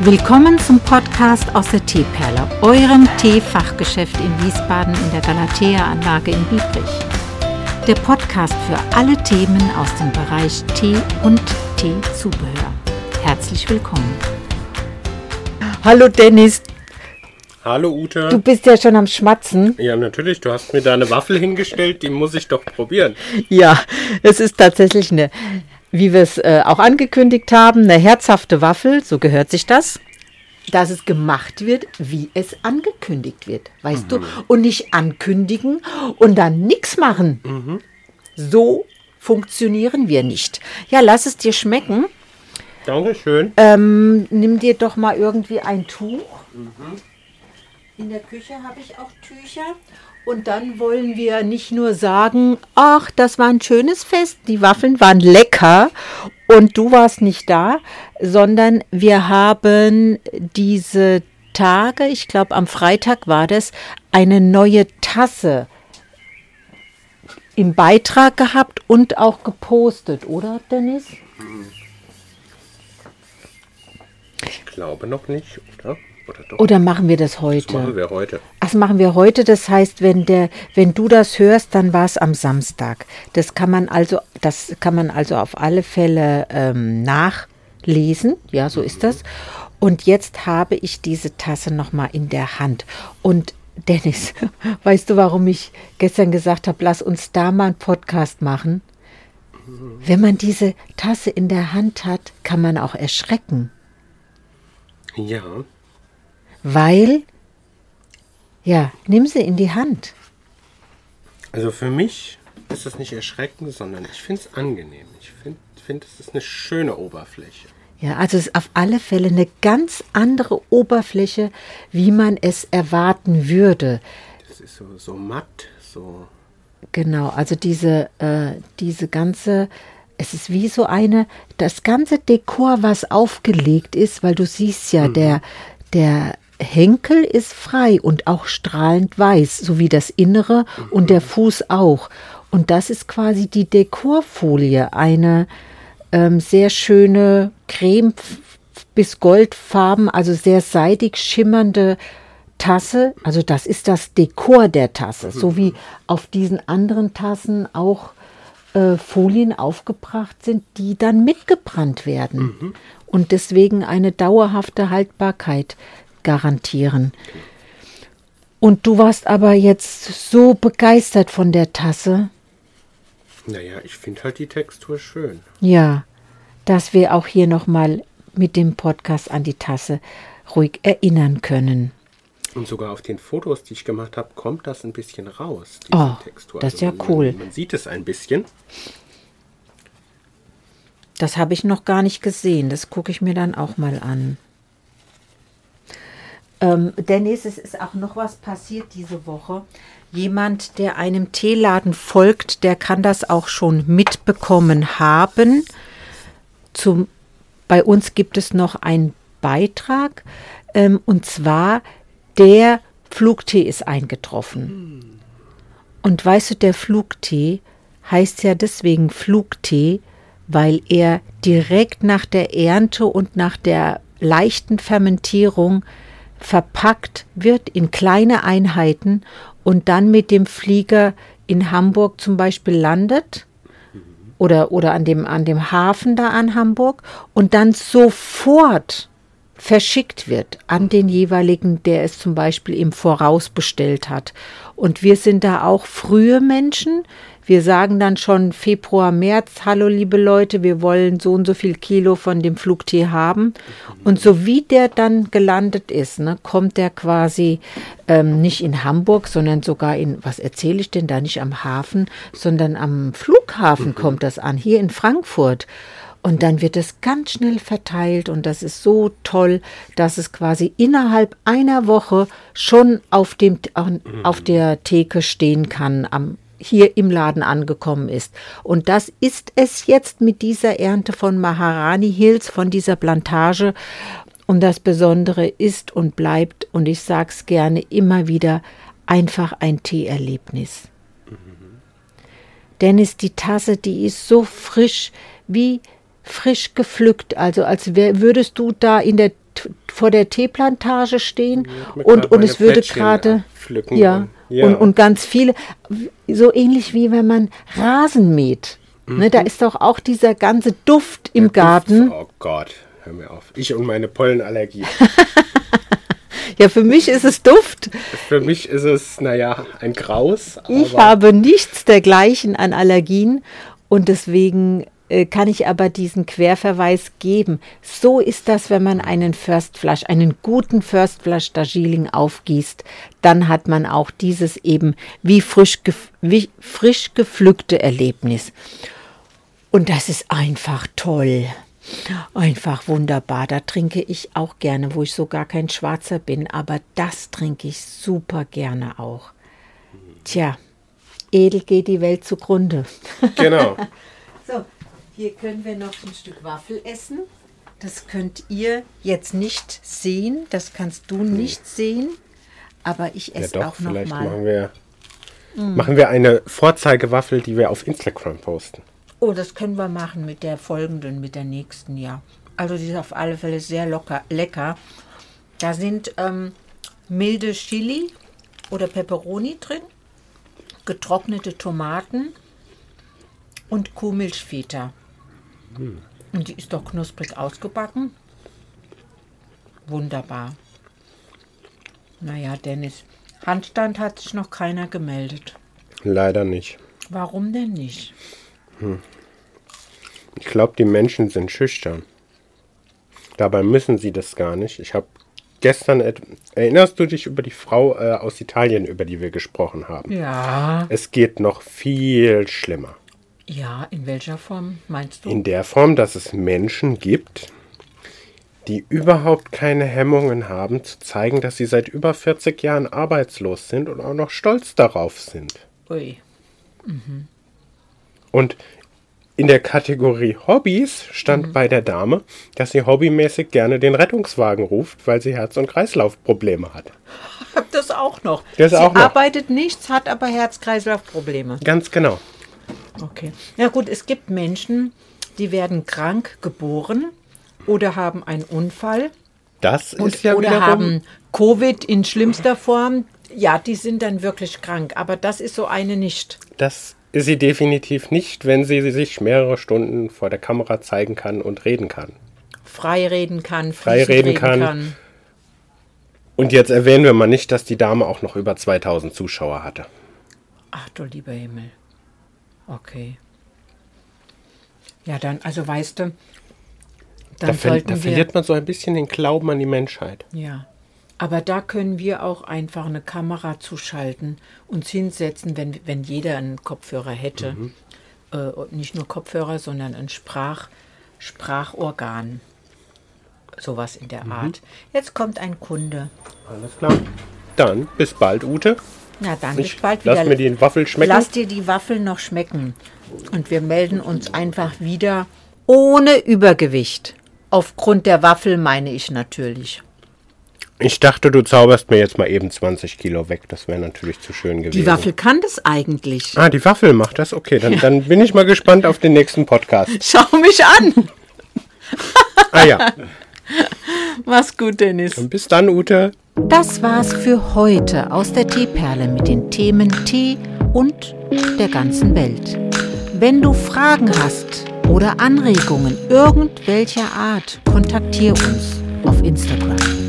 Willkommen zum Podcast aus der Teeperle, eurem Teefachgeschäft in Wiesbaden in der Galatea-Anlage in Biebrich. Der Podcast für alle Themen aus dem Bereich Tee und Teezubehör. Herzlich willkommen. Hallo Dennis, Hallo Ute. du bist ja schon am Schmatzen. ja, natürlich, du hast mir da eine Waffel hingestellt, die muss ich doch probieren. Ja, es ist tatsächlich eine, wie wir es äh, auch angekündigt haben, eine herzhafte Waffel, so gehört sich das. Dass es gemacht wird, wie es angekündigt wird, weißt du? Und nicht ankündigen und dann nichts machen. So funktionieren wir nicht. Ja, lass es dir schmecken. Dankeschön. Ähm, nimm dir doch mal irgendwie ein Tuch. In der Küche habe ich auch Tücher. Und dann wollen wir nicht nur sagen, ach, das war ein schönes Fest, die Waffeln waren lecker und du warst nicht da, sondern wir haben diese Tage, ich glaube am Freitag war das, eine neue Tasse im Beitrag gehabt und auch gepostet, oder Dennis? Ich glaube noch nicht, oder? Oder? Oder machen wir das heute? das machen wir heute. Das machen wir heute. Das heißt, wenn der, wenn du das hörst, dann war es am Samstag. Das kann man also, das kann man also auf alle Fälle ähm, nachlesen. Ja, so ist das. Und jetzt habe ich diese Tasse noch mal in der Hand. Und Dennis, weißt du, warum ich gestern gesagt habe, lass uns da mal einen Podcast machen? Wenn man diese Tasse in der Hand hat, kann man auch erschrecken. Ja, Weil, ja, nimm sie in die Hand. also für mich ist das nicht erschreckend, sondern ich finde es angenehm. Ich finde, find, es ist eine schöne Oberfläche. Ja, also es ist auf alle Fälle eine ganz andere Oberfläche, wie man es erwarten würde. Das ist so, so matt, so. Genau, also diese, äh, diese ganze, es ist wie so eine, das ganze Dekor, was aufgelegt ist, weil du siehst ja, der, der Henkel ist frei und auch strahlend weiß, sowie das Innere und der Fuß auch. Und das ist quasi die Dekorfolie, eine ähm, sehr schöne Creme bis Goldfarben, also sehr seidig schimmernde Tasse. Also das ist das Dekor der Tasse, so wie auf diesen anderen Tassen auch äh, Folien aufgebracht sind, die dann mitgebrannt werden und deswegen eine dauerhafte Haltbarkeit garantieren. Und du warst aber jetzt so begeistert von der Tasse, Naja, ich finde halt die Textur schön. ja, dass wir auch hier nochmal mit dem Podcast an die Tasse ruhig erinnern können. Und sogar auf den Fotos, die ich gemacht habe, kommt das ein bisschen raus, diese Oh, Textur. das ist ja man, cool. Man sieht es ein bisschen. Das habe ich noch gar nicht gesehen. Das gucke ich mir dann auch mal an. Ähm, Dennis, es ist auch noch was passiert diese Woche. Jemand, der einem Teeladen folgt, der kann das auch schon mitbekommen haben. Zum, bei uns gibt es noch einen Beitrag. Ähm, und zwar, der Flugtee ist eingetroffen. Und weißt du, der Flugtee heißt ja deswegen Flugtee, weil er direkt nach der Ernte und nach der leichten Fermentierung verpackt wird in kleine Einheiten und dann mit dem Flieger in Hamburg zum Beispiel landet oder, oder an, dem, an dem Hafen da an Hamburg und dann sofort verschickt wird an den jeweiligen, der es zum Beispiel im Voraus bestellt hat. Und wir sind da auch frühe Menschen. Wir sagen dann schon Februar, März, hallo liebe Leute, wir wollen so und so viel Kilo von dem Flugtee haben. Und so wie der dann gelandet ist, ne, kommt der quasi ähm, nicht in Hamburg, sondern sogar in, was erzähle ich denn da, nicht am Hafen, sondern am Flughafen kommt das an, hier in Frankfurt. Und dann wird es ganz schnell verteilt und das ist so toll, dass es quasi innerhalb einer Woche schon auf, dem, auf der Theke stehen kann, am, hier im Laden angekommen ist. Und das ist es jetzt mit dieser Ernte von Maharani Hills, von dieser Plantage. Und das Besondere ist und bleibt, und ich sage es gerne immer wieder, einfach ein Teeerlebnis. Dennis, die Tasse, die ist so frisch wie frisch gepflückt. Also als wär, würdest du da in der vor der Teeplantage stehen und, und es würde gerade ja, und- ja. Und, und ganz viele, so ähnlich wie wenn man Rasen mäht. Ne, da ist doch auch dieser ganze Duft im Garten. Oh Gott, hör mir auf. Ich und meine Pollenallergie. Ja, für mich ist es Duft. Für mich ist es, naja, ein Graus. Ich habe nichts dergleichen an Allergien und deswegen äh, kann ich aber diesen Querverweis geben. So ist das, wenn man einen First Flush, einen guten First Flush Darjeeling aufgießt, dann hat man auch dieses eben wie frisch, gef wie frisch gepflückte Erlebnis. Und das ist einfach toll. Einfach wunderbar. Da trinke ich auch gerne, wo ich so gar kein Schwarzer bin, aber das trinke ich super gerne auch. Tja, edel geht die Welt zugrunde. Genau. Hier können wir noch ein Stück Waffel essen. Das könnt ihr jetzt nicht sehen, das kannst du nicht sehen, aber ich Ja esse doch, auch noch vielleicht mal. machen wir, machen wir eine Vorzeigewaffel, die wir auf Instagram posten. Oh, das können wir machen mit der folgenden, mit der nächsten, ja. Also die ist auf alle Fälle sehr locker, lecker. Da sind ähm, milde Chili oder Peperoni drin, getrocknete Tomaten und Kuhmilchfeta. Und die ist doch knusprig ausgebacken. Wunderbar. Naja, Dennis, Handstand hat sich noch keiner gemeldet. Leider nicht. Warum denn nicht? Ich glaube, die Menschen sind schüchtern. Dabei müssen sie das gar nicht. Ich habe gestern, erinnerst du dich über die Frau äh, aus Italien, über die wir gesprochen haben? Ja. Es geht noch viel schlimmer. Ja, in welcher Form meinst du? In der Form, dass es Menschen gibt, die überhaupt keine Hemmungen haben, zu zeigen, dass sie seit über 40 Jahren arbeitslos sind und auch noch stolz darauf sind. Ui. Und in der Kategorie Hobbys stand Mhm. bei der Dame, dass sie hobbymäßig gerne den Rettungswagen ruft, weil sie Herz- und Kreislaufprobleme hat. Das auch noch. Das Sie auch noch. arbeitet nichts, hat aber Herz-Kreislauf-Probleme. Ganz genau. Okay. Ja gut, es gibt Menschen, die werden krank geboren oder haben einen Unfall Das und, ist ja oder wiederum haben Covid in schlimmster Form. Ja, die sind dann wirklich krank, aber das ist so eine nicht. Das ist sie definitiv nicht, wenn sie sich mehrere Stunden vor der Kamera zeigen kann und reden kann. Frei reden kann, Frei fließend reden kann. Und jetzt erwähnen wir mal nicht, dass die Dame auch noch über 2000 Zuschauer hatte. Ach du lieber Himmel. Okay. Ja, dann, also weißt du, dann Da, ver da verliert man so ein bisschen den Glauben an die Menschheit. Ja. Aber da können wir auch einfach eine Kamera zuschalten, uns hinsetzen, wenn, wenn jeder einen Kopfhörer hätte. Mhm. Äh, nicht nur Kopfhörer, sondern ein Sprach, Sprachorgan. Sowas in Mhm. der Art. Jetzt kommt ein Kunde. Alles klar. Dann bis bald, Ute. Na dann, bis Ich bald lass wieder. mir die Waffel schmecken. Lass dir die Waffeln noch schmecken. Und wir melden uns einfach wieder ohne Übergewicht. Aufgrund der Waffel meine ich natürlich. Ich dachte, du zauberst mir jetzt mal eben 20 Kilo weg. Das wäre natürlich zu schön gewesen. Die Waffel kann das eigentlich. Ah, die Waffel macht das? Okay, dann, dann bin ich mal gespannt auf den nächsten Podcast. Schau mich an. Ah ja. Mach's gut, Dennis. Und bis dann, Ute. Das war's für heute aus der Teeperle mit den Themen Tee und der ganzen Welt. Wenn du Fragen hast oder Anregungen irgendwelcher Art, kontaktiere uns auf Instagram.